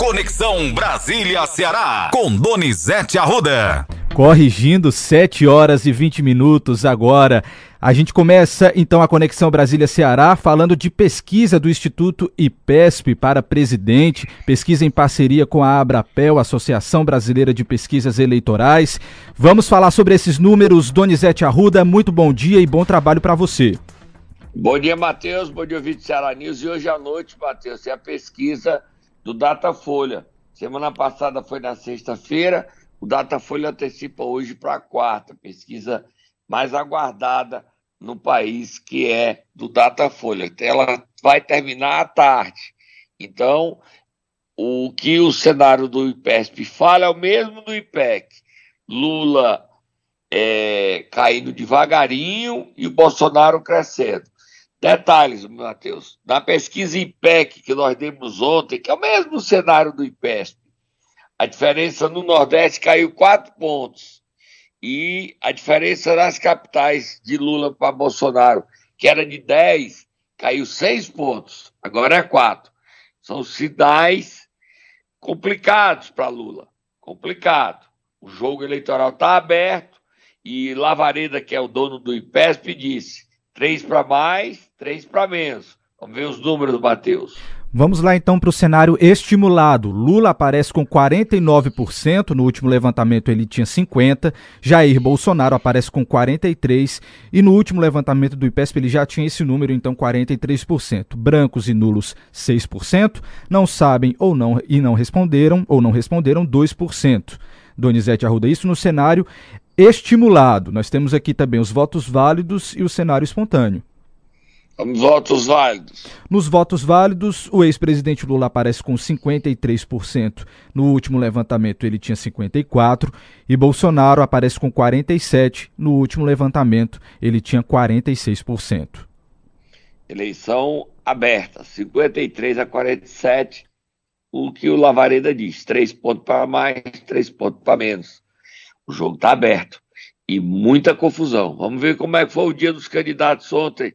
Conexão Brasília-Ceará, com Donizete Arruda. Corrigindo 7 horas e 20 minutos agora. A gente começa então a Conexão Brasília-Ceará falando de pesquisa do Instituto IPESP para presidente, pesquisa em parceria com a Abrapel, Associação Brasileira de Pesquisas Eleitorais. Vamos falar sobre esses números. Donizete Arruda, muito bom dia e bom trabalho para você. Bom dia, Matheus. Bom dia, ouvinte Ceará News. E hoje à noite, Matheus, é a pesquisa do Datafolha. Semana passada foi na sexta-feira, o Datafolha antecipa hoje para a quarta, pesquisa mais aguardada no país, que é do Datafolha. Ela vai terminar à tarde. Então, o que o cenário do IPESP fala é o mesmo do IPEC. Lula é, caindo devagarinho e o Bolsonaro crescendo. Detalhes, Matheus. Na pesquisa IPEC que nós demos ontem, que é o mesmo cenário do IPESP, a diferença no Nordeste caiu quatro pontos. E a diferença nas capitais de Lula para Bolsonaro, que era de 10, caiu seis pontos. Agora é quatro. São sinais complicados para Lula. Complicado. O jogo eleitoral está aberto e Lavareda, que é o dono do IPESP, disse Três para mais, três para menos. Vamos ver os números, Matheus. Vamos lá então para o cenário estimulado. Lula aparece com 49%, no último levantamento ele tinha 50%, Jair Bolsonaro aparece com 43% e no último levantamento do IPESP ele já tinha esse número, então 43%. Brancos e nulos 6%, não sabem ou não e não responderam ou não responderam 2%. Donizete Arruda, isso no cenário estimulado. Nós temos aqui também os votos válidos e o cenário espontâneo. Votos válidos. Nos votos válidos, o ex-presidente Lula aparece com 53%. No último levantamento, ele tinha 54%. E Bolsonaro aparece com 47%. No último levantamento, ele tinha 46%. Eleição aberta, 53 a 47. O que o Lavareda diz: três pontos para mais, três pontos para menos. O jogo está aberto e muita confusão. Vamos ver como é que foi o dia dos candidatos ontem,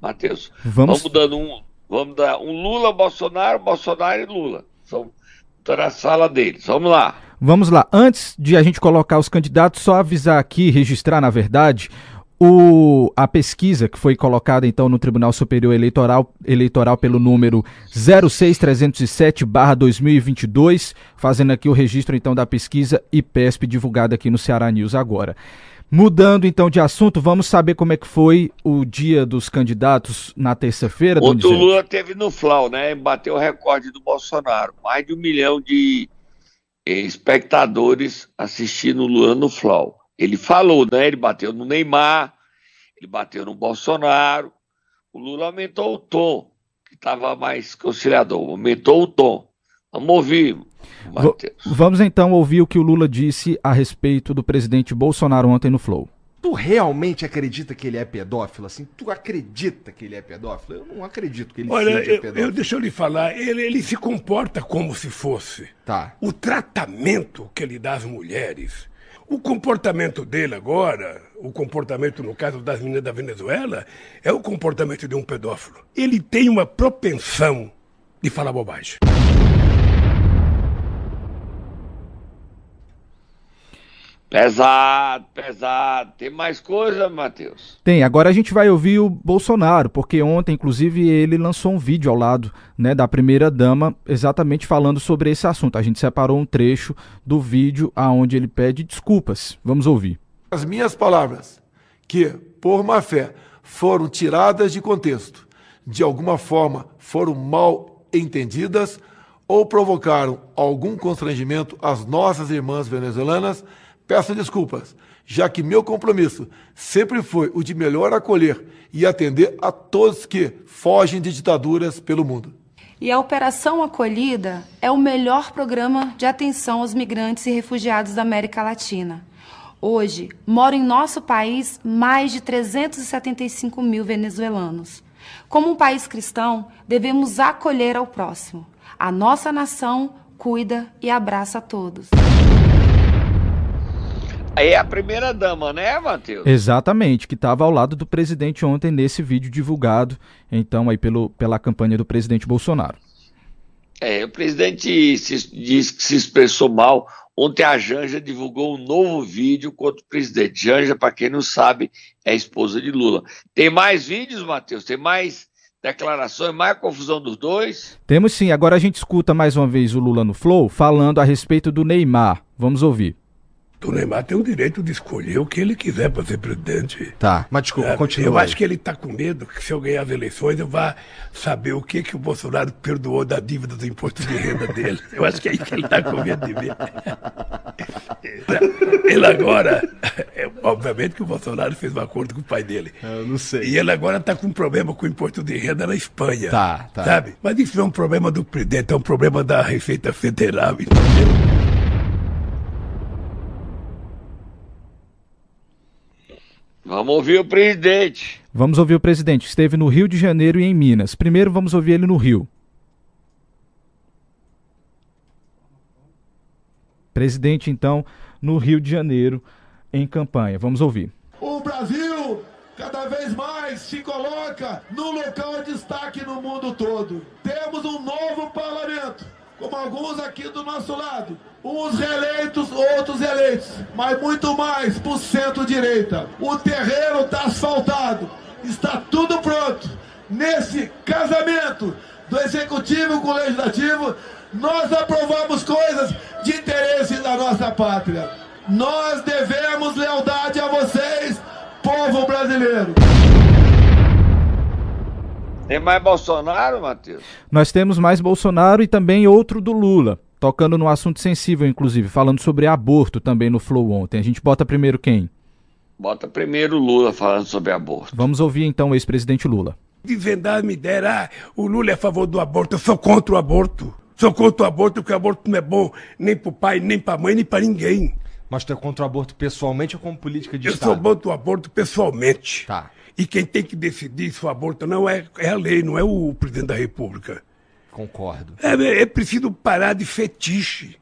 Matheus. Vamos... vamos dando um, vamos dar um Lula, Bolsonaro, Bolsonaro e Lula. São tá na sala deles. Vamos lá. Vamos lá. Antes de a gente colocar os candidatos, só avisar aqui, registrar na verdade, o, a pesquisa que foi colocada então no Tribunal Superior Eleitoral, eleitoral pelo número 06307/2022, fazendo aqui o registro então da pesquisa IPESP divulgada aqui no Ceará News agora. Mudando então de assunto, vamos saber como é que foi o dia dos candidatos na terça-feira. O Lula teve no Flau, né? Bateu o recorde do Bolsonaro. Mais de um milhão de espectadores assistindo o Lula no Flau. Ele falou, né? Ele bateu no Neymar, ele bateu no Bolsonaro. O Lula aumentou o tom, que estava mais conciliador, aumentou o tom. Vamos ouvir. Vamos então ouvir o que o Lula disse a respeito do presidente Bolsonaro ontem no Flow. Tu realmente acredita que ele é pedófilo? Assim, tu acredita que ele é pedófilo? Eu não acredito que ele Olha, seja pedófilo. Eu, eu, deixa eu lhe falar, ele, ele se comporta como se fosse. Tá. O tratamento que ele dá às mulheres, o comportamento dele agora, o comportamento, no caso das meninas da Venezuela, é o comportamento de um pedófilo. Ele tem uma propensão de falar bobagem. Pesado, pesado. Tem mais coisa, Matheus? Tem. Agora a gente vai ouvir o Bolsonaro, porque ontem, inclusive, ele lançou um vídeo ao lado né, da primeira dama, exatamente falando sobre esse assunto. A gente separou um trecho do vídeo aonde ele pede desculpas. Vamos ouvir. As minhas palavras, que por má fé foram tiradas de contexto, de alguma forma foram mal entendidas ou provocaram algum constrangimento às nossas irmãs venezuelanas Peço desculpas, já que meu compromisso sempre foi o de melhor acolher e atender a todos que fogem de ditaduras pelo mundo. E a Operação Acolhida é o melhor programa de atenção aos migrantes e refugiados da América Latina. Hoje, moram em nosso país mais de 375 mil venezuelanos. Como um país cristão, devemos acolher ao próximo. A nossa nação cuida e abraça a todos. É a primeira dama, né, Matheus? Exatamente, que estava ao lado do presidente ontem nesse vídeo divulgado, então, aí pelo, pela campanha do presidente Bolsonaro. É, o presidente se, diz que se expressou mal. Ontem a Janja divulgou um novo vídeo contra o presidente. Janja, para quem não sabe, é esposa de Lula. Tem mais vídeos, Matheus? Tem mais declarações, mais confusão dos dois? Temos sim. Agora a gente escuta mais uma vez o Lula no Flow falando a respeito do Neymar. Vamos ouvir. O Neymar tem o direito de escolher o que ele quiser para ser presidente. Tá, mas desculpa, É, continua. Eu aí. acho que ele está com medo que se eu ganhar as eleições eu vá saber o que, que o Bolsonaro perdoou da dívida do imposto de renda dele. Eu acho que é aí que ele está com medo de ver. Ele agora, é, obviamente que o Bolsonaro fez um acordo com o pai dele. Eu não sei. E ele agora está com um problema com o imposto de renda na Espanha. Tá, tá. Sabe? Mas isso não é um problema do presidente, é um problema da Receita Federal, entendeu? Vamos ouvir o presidente. Vamos ouvir o presidente, que esteve no Rio de Janeiro e em Minas. Primeiro vamos ouvir ele no Rio. Presidente, então, no Rio de Janeiro, em campanha. Vamos ouvir. O Brasil cada vez mais se coloca no local de destaque no mundo todo. Temos um novo parlamento, como alguns aqui do nosso lado. Uns reeleitos, outros eleitos, mas muito mais por centro-direita. O terreno está asfaltado, está tudo pronto. Nesse casamento do executivo com o legislativo, nós aprovamos coisas de interesse da nossa pátria. Nós devemos lealdade a vocês, povo brasileiro. Tem mais Bolsonaro, Matheus? Nós temos mais Bolsonaro e também outro do Lula, tocando no assunto sensível, inclusive, falando sobre aborto também no Flow ontem. A gente bota primeiro quem? Bota primeiro o Lula falando sobre aborto. Vamos ouvir então o ex-presidente Lula. Desvendar me dera, ah, o Lula é a favor do aborto, eu sou contra o aborto. Sou contra o aborto porque o aborto não é bom nem pro pai, nem pra mãe, nem pra ninguém. Mas tu é contra o aborto pessoalmente ou como política de Eu Estado? sou contra o aborto pessoalmente. Tá. E quem tem que decidir se o aborto não é, é a lei, não é o presidente da república. Concordo. É, é preciso parar de fetiche.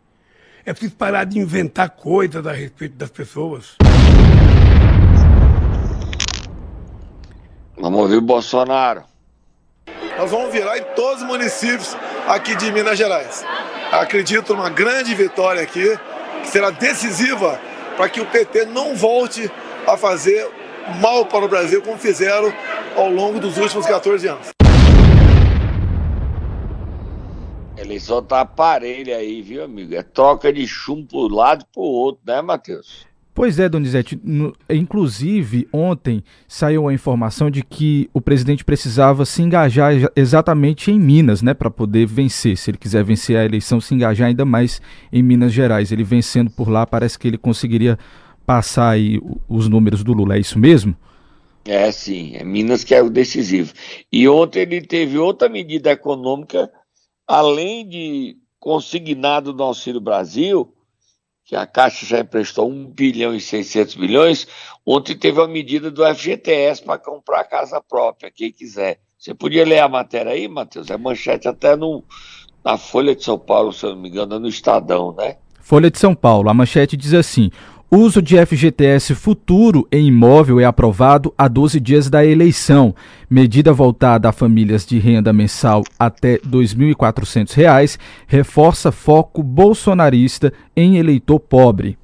É preciso parar de inventar coisas a respeito das pessoas. Vamos ouvir o Bolsonaro. Nós vamos virar em todos os municípios aqui de Minas Gerais. Acredito numa grande vitória aqui, que será decisiva para que o PT não volte a fazer mal para o Brasil como fizeram ao longo dos últimos 14 anos. Eleição tá parelha aí, viu, amigo? É troca de chumbo pro lado e pro outro, né, Matheus? Pois é, Donizete. No- inclusive, ontem saiu a informação de que o presidente precisava se engajar exa- exatamente em Minas, né, para poder vencer. Se ele quiser vencer a eleição, se engajar ainda mais em Minas Gerais. Ele vencendo por lá, parece que ele conseguiria passar aí os números do Lula. É isso mesmo? É, sim. É Minas que é o decisivo. E ontem ele teve outra medida econômica, além de consignado do Auxílio Brasil, que a Caixa já emprestou 1 bilhão e 600 milhões, ontem teve a medida do FGTS para comprar casa própria, quem quiser. Você podia ler a matéria aí, Matheus? É manchete até no, na Folha de São Paulo, se eu não me engano, é no Estadão, né? Folha de São Paulo, a manchete diz assim: uso de FGTS futuro em imóvel é aprovado a 12 dias da eleição. Medida voltada a famílias de renda mensal até 2.400 reais reforça foco bolsonarista em eleitor pobre.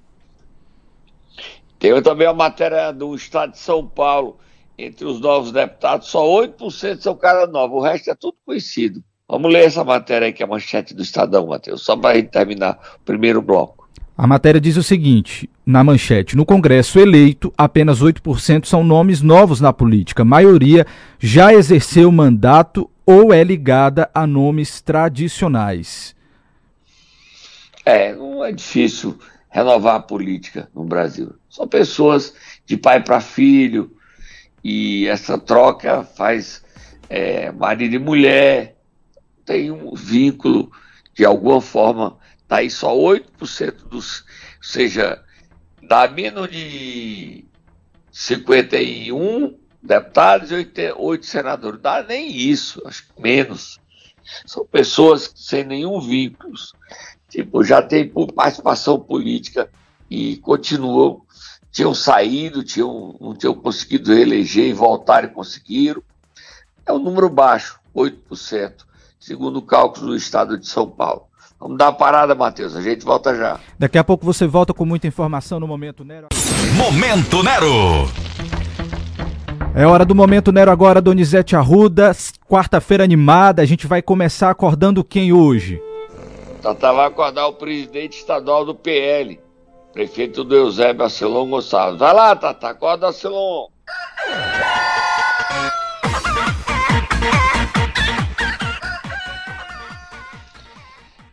Tem também a matéria do Estado de São Paulo. Entre os novos deputados, só 8% são cara nova, o resto é tudo conhecido. Vamos ler essa matéria aí, que é a manchete do Estadão, Matheus, só para terminar o primeiro bloco. A matéria diz o seguinte, na manchete: no Congresso eleito, apenas 8% são nomes novos na política. A maioria já exerceu mandato ou é ligada a nomes tradicionais. É, não é difícil renovar a política no Brasil. São pessoas de pai para filho, e essa troca faz é, marido e mulher, tem um vínculo, de alguma forma, tá aí só 8% dos. Ou seja, dá menos de 51 deputados e 8, 8 senadores. Dá nem isso, acho que menos. São pessoas sem nenhum vínculo. Tipo, já tem participação política e continuam, tinham saído, tinham, não tinham conseguido reeleger e voltaram e conseguiram. É um número baixo, 8%. segundo o cálculo do estado de São Paulo. Vamos dar uma parada, Matheus. A gente volta já. Daqui a pouco você volta com muita informação no Momento Nero. Momento Nero. É hora do Momento Nero agora, Donizete Arruda. Quarta-feira animada. A gente vai começar acordando quem hoje? Tata vai acordar o presidente estadual do PL, prefeito do Eusébio Acelon Gonçalves. Vai lá, Tata, acorda Acelon.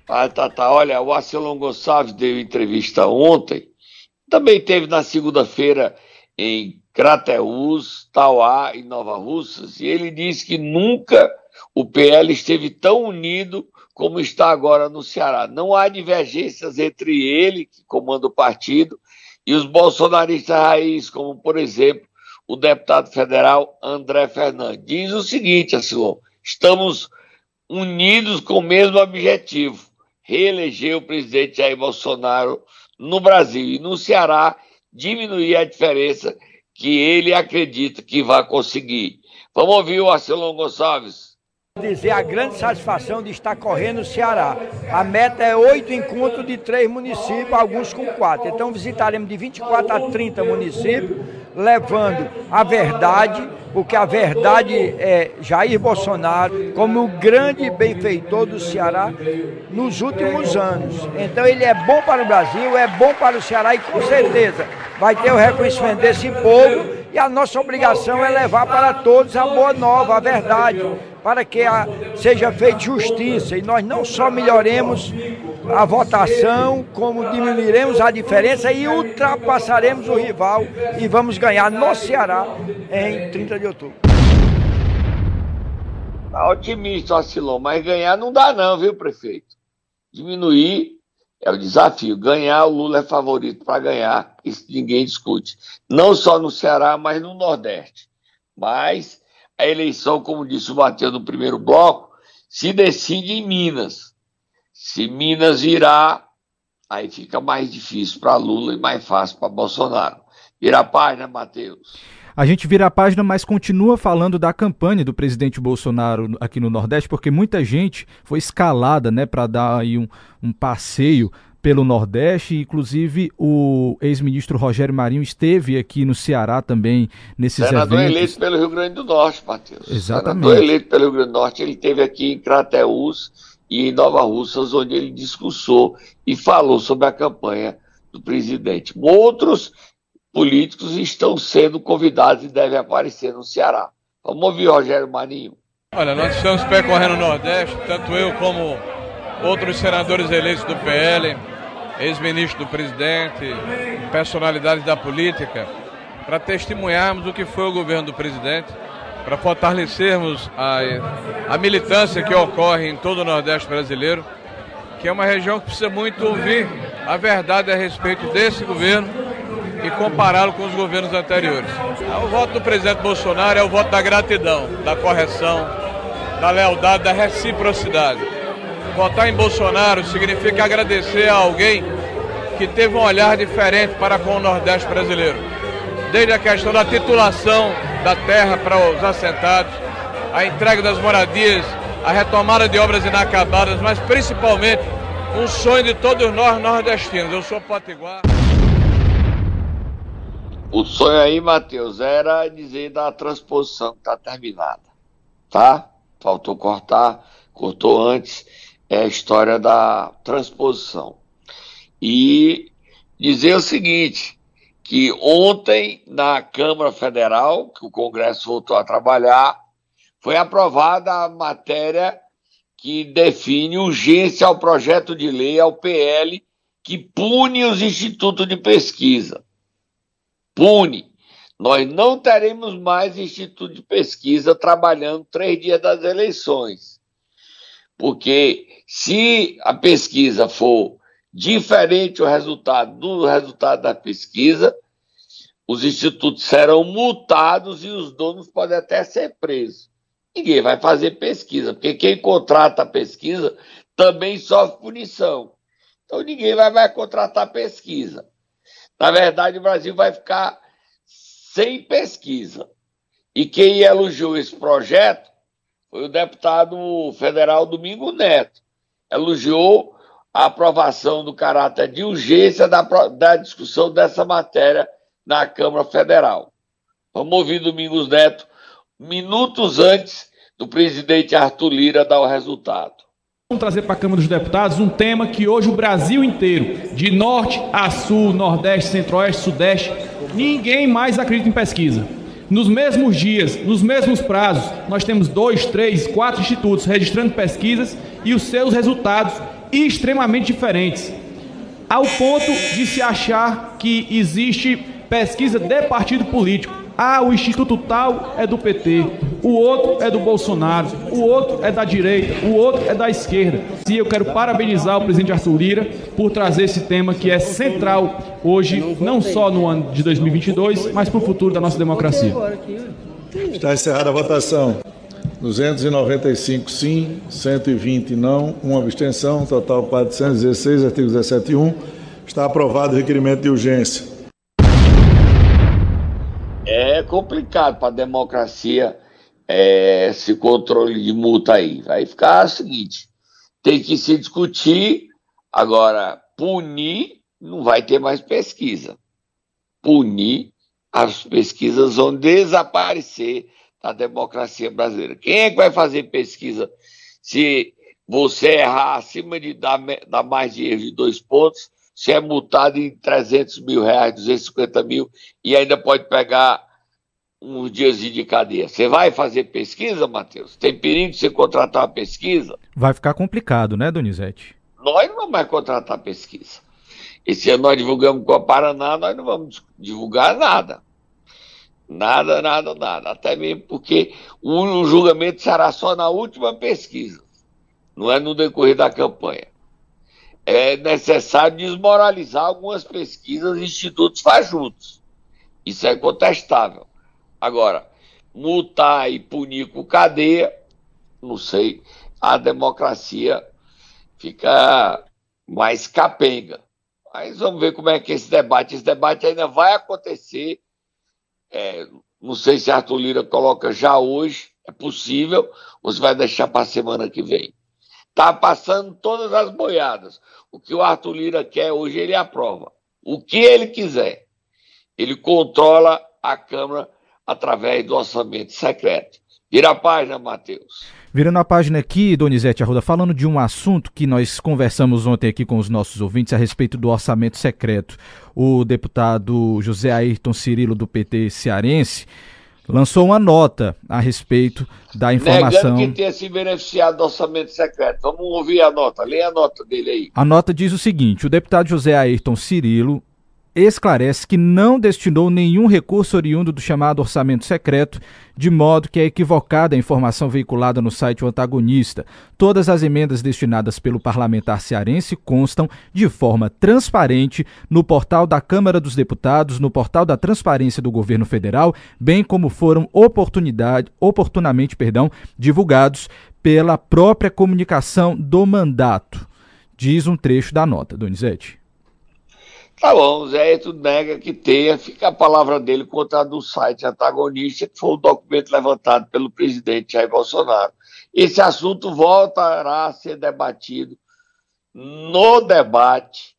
Ah, tá, tá. Olha, o Acelon Gonçalves deu entrevista ontem. Também teve na segunda-feira em Crateús, Tauá e Nova Russas. E ele disse que nunca o PL esteve tão unido como está agora no Ceará. Não há divergências entre ele, que comanda o partido, e os bolsonaristas raiz, como, por exemplo, o deputado federal André Fernandes. Diz o seguinte, Asilon, estamos unidos com o mesmo objetivo, reeleger o presidente Jair Bolsonaro no Brasil e no Ceará diminuir a diferença que ele acredita que vai conseguir. Vamos ouvir o Arcelon Gonçalves. Dizer a grande satisfação de estar correndo no Ceará. A meta é oito encontros de três municípios, alguns com quatro. Então visitaremos de 24 a 30 municípios, levando a verdade, porque a verdade é Jair Bolsonaro como o grande benfeitor do Ceará nos últimos anos. Então ele é bom para o Brasil, é bom para o Ceará e com certeza vai ter o reconhecimento desse povo e a nossa obrigação é levar para todos a boa nova, a verdade, para que a, seja feita justiça e nós não só melhoremos a votação, como diminuiremos a diferença e ultrapassaremos o rival e vamos ganhar no Ceará em 30 de outubro. Tá otimista, Oscilon, mas ganhar não dá não, viu, prefeito? Diminuir é o desafio. Ganhar, o Lula é favorito para ganhar, isso ninguém discute. Não só no Ceará, mas no Nordeste. Mas a eleição, como disse o Matheus no primeiro bloco, se decide em Minas. Se Minas virar, aí fica mais difícil para Lula e mais fácil para Bolsonaro. Vira a página, Matheus. A gente vira a página, mas continua falando da campanha do presidente Bolsonaro aqui no Nordeste, porque muita gente foi escalada, né, para dar aí um, um passeio pelo Nordeste, inclusive o ex-ministro Rogério Marinho esteve aqui no Ceará também nesses Senador eventos. eleito pelo Rio Grande do Norte, Matheus. Exatamente. Senador eleito pelo Rio Grande do Norte, ele esteve aqui em Crateús e em Nova Russas, onde ele discursou e falou sobre a campanha do presidente. Outros políticos estão sendo convidados e devem aparecer no Ceará. Vamos ouvir Rogério Marinho. Olha, nós estamos percorrendo o Nordeste, tanto eu como outros senadores eleitos do PL, ex-ministro do presidente, personalidades da política, para testemunharmos o que foi o governo do presidente, para fortalecermos a, a militância que ocorre em todo o Nordeste brasileiro, que é uma região que precisa muito ouvir a verdade a respeito desse governo e compará-lo com os governos anteriores. O voto do presidente Bolsonaro é o voto da gratidão, da correção, da lealdade, da reciprocidade. Votar em Bolsonaro significa agradecer a alguém que teve um olhar diferente para com o Nordeste brasileiro. Desde a questão da titulação da terra para os assentados, a entrega das moradias, a retomada de obras inacabadas, mas principalmente um sonho de todos nós nordestinos. Eu sou potiguar. O sonho aí, Matheus, era dizer da transposição que está terminada. Tá? Faltou cortar, cortou antes, é a história da transposição. E dizer o seguinte, que ontem na Câmara Federal, que o Congresso voltou a trabalhar, foi aprovada a matéria que define urgência ao projeto de lei, ao PL, que pune os institutos de pesquisa pune. Nós não teremos mais instituto de pesquisa trabalhando três dias das eleições. Porque se a pesquisa for diferente o resultado do resultado da pesquisa, os institutos serão multados e os donos podem até ser presos. Ninguém vai fazer pesquisa, porque quem contrata a pesquisa também sofre punição. Então ninguém vai, vai contratar pesquisa. Na verdade, o Brasil vai ficar sem pesquisa. E quem elogiou esse projeto foi o deputado federal Domingo Neto. Elogiou a aprovação do caráter de urgência da, da discussão dessa matéria na Câmara Federal. Vamos ouvir Domingos Neto minutos antes do presidente Arthur Lira dar o resultado. Vamos trazer para a Câmara dos Deputados um tema que hoje o Brasil inteiro, de norte a sul, nordeste, centro-oeste, sudeste, ninguém mais acredita em pesquisa. Nos mesmos dias, nos mesmos prazos, nós temos dois, três, quatro institutos registrando pesquisas e os seus resultados extremamente diferentes, ao ponto de se achar que existe pesquisa de partido político. Ah, o Instituto tal é do PT, o outro é do Bolsonaro, o outro é da direita, o outro é da esquerda. E eu quero parabenizar o presidente Arthur Lira por trazer esse tema que é central hoje, não só no ano de 2022, mas para o futuro da nossa democracia. Está encerrada a votação. 295 sim, 120 não, uma abstenção, total 416, artigo 17 1. Está aprovado o requerimento de urgência é complicado para a democracia é, esse controle de multa aí. Vai ficar o seguinte: tem que se discutir, agora, punir, não vai ter mais pesquisa. Punir, as pesquisas vão desaparecer da democracia brasileira. Quem é que vai fazer pesquisa se você errar acima de dar, dar mais dinheiro de dois pontos? se é multado em 300 mil reais, 250 mil, e ainda pode pegar uns dias de cadeia. Você vai fazer pesquisa, Matheus? Tem perigo de você contratar uma pesquisa? Vai ficar complicado, né, Donizete? Nós não vamos mais contratar pesquisa. Esse ano nós divulgamos com a Paraná, nós não vamos divulgar nada. Nada, nada, nada. Até mesmo porque o julgamento será só na última pesquisa, não é no decorrer da campanha é necessário desmoralizar algumas pesquisas e institutos fajutos. Isso é contestável. Agora, multar e punir com cadeia, não sei, a democracia fica mais capenga. Mas vamos ver como é que esse debate, esse debate ainda vai acontecer. É, não sei se Arthur Lira coloca já hoje, é possível, ou se vai deixar para a semana que vem. Está passando todas as boiadas. O que o Arthur Lira quer hoje, ele aprova. O que ele quiser. Ele controla a Câmara através do orçamento secreto. Vira a página, Matheus. Virando a página aqui, Donizete Arruda, falando de um assunto que nós conversamos ontem aqui com os nossos ouvintes a respeito do orçamento secreto. O deputado José Ayrton Cirilo, do PT cearense, lançou uma nota a respeito da informação. Negando que tenha se beneficiado do orçamento secreto. Vamos ouvir a nota. Lê a nota dele aí. A nota diz o seguinte: o deputado José Ayrton Cirilo esclarece que não destinou nenhum recurso oriundo do chamado orçamento secreto, de modo que é equivocada a informação veiculada no site O Antagonista. Todas as emendas destinadas pelo parlamentar cearense constam de forma transparente no portal da Câmara dos Deputados, no portal da Transparência do Governo Federal, bem como foram oportunidade, oportunamente perdão, divulgados pela própria comunicação do mandato. Diz um trecho da nota, Donizete. Tá bom, o Zé tudo nega que tenha, fica a palavra dele contra a do site antagonista, que foi o documento levantado pelo presidente Jair Bolsonaro. Esse assunto voltará a ser debatido no debate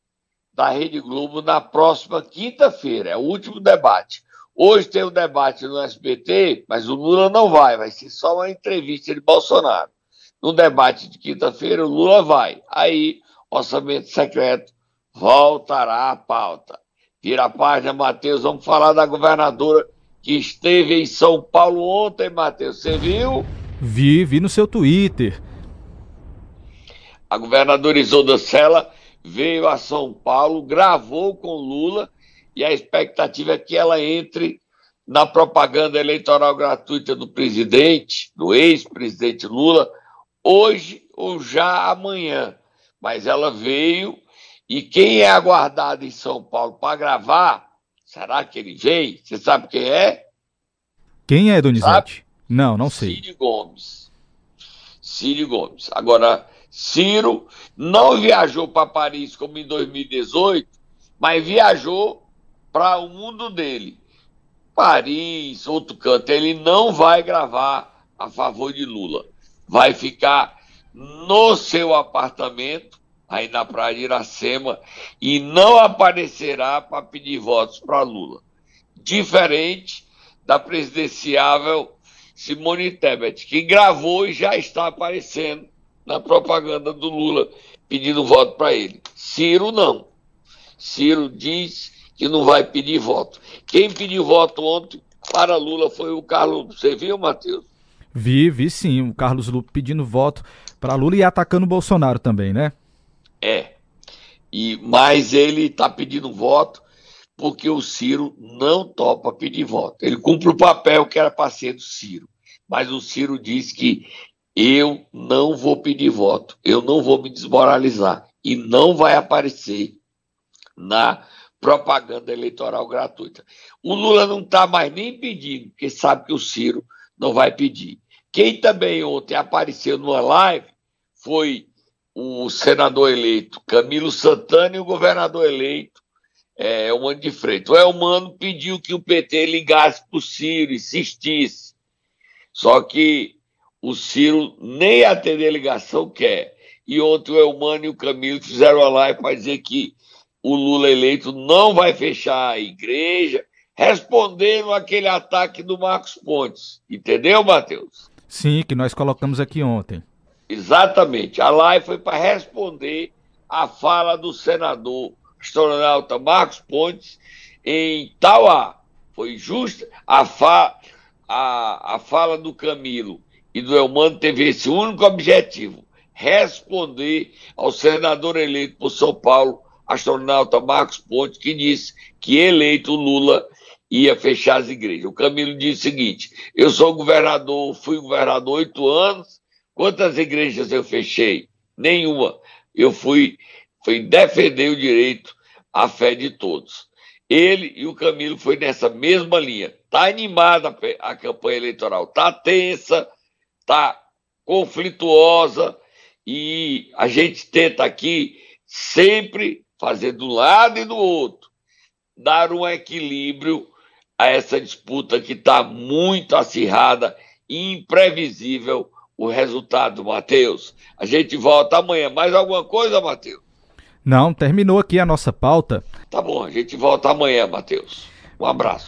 da Rede Globo na próxima quinta-feira, é o último debate. Hoje tem um debate no SBT, mas o Lula não vai, vai ser só uma entrevista de Bolsonaro. No debate de quinta-feira, o Lula vai. Aí, orçamento secreto voltará à pauta. Vira a página, Matheus. Vamos falar da governadora que esteve em São Paulo ontem, Matheus. Você viu? Vi, vi no seu Twitter. A governadora Isolda Sela veio a São Paulo, gravou com Lula e a expectativa é que ela entre na propaganda eleitoral gratuita do presidente, do ex-presidente Lula, hoje ou já amanhã. Mas ela veio e quem é aguardado em São Paulo para gravar, será que ele vem? Você sabe quem é? Quem é, Donizete? Sabe? Não, não sei. Ciro Gomes. Ciro Gomes. Agora, Ciro não viajou para Paris como em 2018, mas viajou para o mundo dele. Paris, outro canto. Ele não vai gravar a favor de Lula. vai ficar no seu apartamento, aí na Praia de Iracema, e não aparecerá para pedir votos para Lula. Diferente da presidenciável Simone Tebet, que gravou e já está aparecendo na propaganda do Lula pedindo voto para ele. Ciro não. Ciro diz que não vai pedir voto. Quem pediu voto ontem para Lula foi o Carlos. Você viu, Matheus? Vi, vi sim. O Carlos Lula pedindo voto para Lula e atacando o Bolsonaro também, né? É. E, mas ele está pedindo voto porque o Ciro não topa pedir voto. Ele cumpre o papel que era para ser do Ciro. Mas o Ciro diz que eu não vou pedir voto, eu não vou me desmoralizar e não vai aparecer na propaganda eleitoral gratuita. O Lula não está mais nem pedindo, porque sabe que o Ciro não vai pedir. Quem também ontem apareceu numa live foi o senador eleito Camilo Santana e o governador eleito é, Elmano de Freitas. O Elmano pediu que o PT ligasse para o Ciro, insistisse. Só que o Ciro nem atender a ligação quer. E ontem o Elmano e o Camilo fizeram a live para dizer que o Lula eleito não vai fechar a igreja, respondendo aquele ataque do Marcos Pontes. Entendeu, Matheus? Sim, que nós colocamos aqui ontem. Exatamente. A live foi para responder a fala do senador astronauta Marcos Pontes em Tauá. Foi justa a, fa a, a fala do Camilo e do Elmano teve esse único objetivo: responder ao senador eleito por São Paulo, astronauta Marcos Pontes, que disse que eleito Lula ia fechar as igrejas. O Camilo disse o seguinte: eu sou governador, fui governador oito anos, quantas igrejas eu fechei? Nenhuma. Eu fui, fui defender o direito à fé de todos. Ele e o Camilo foi nessa mesma linha. Está animada a campanha eleitoral, está tensa, está conflituosa e a gente tenta aqui sempre fazer do lado e do outro, dar um equilíbrio a essa disputa que está muito acirrada e imprevisível o resultado, Matheus. A gente volta amanhã. Mais alguma coisa, Matheus? Não, terminou aqui a nossa pauta. Tá bom, a gente volta amanhã, Matheus. Um abraço.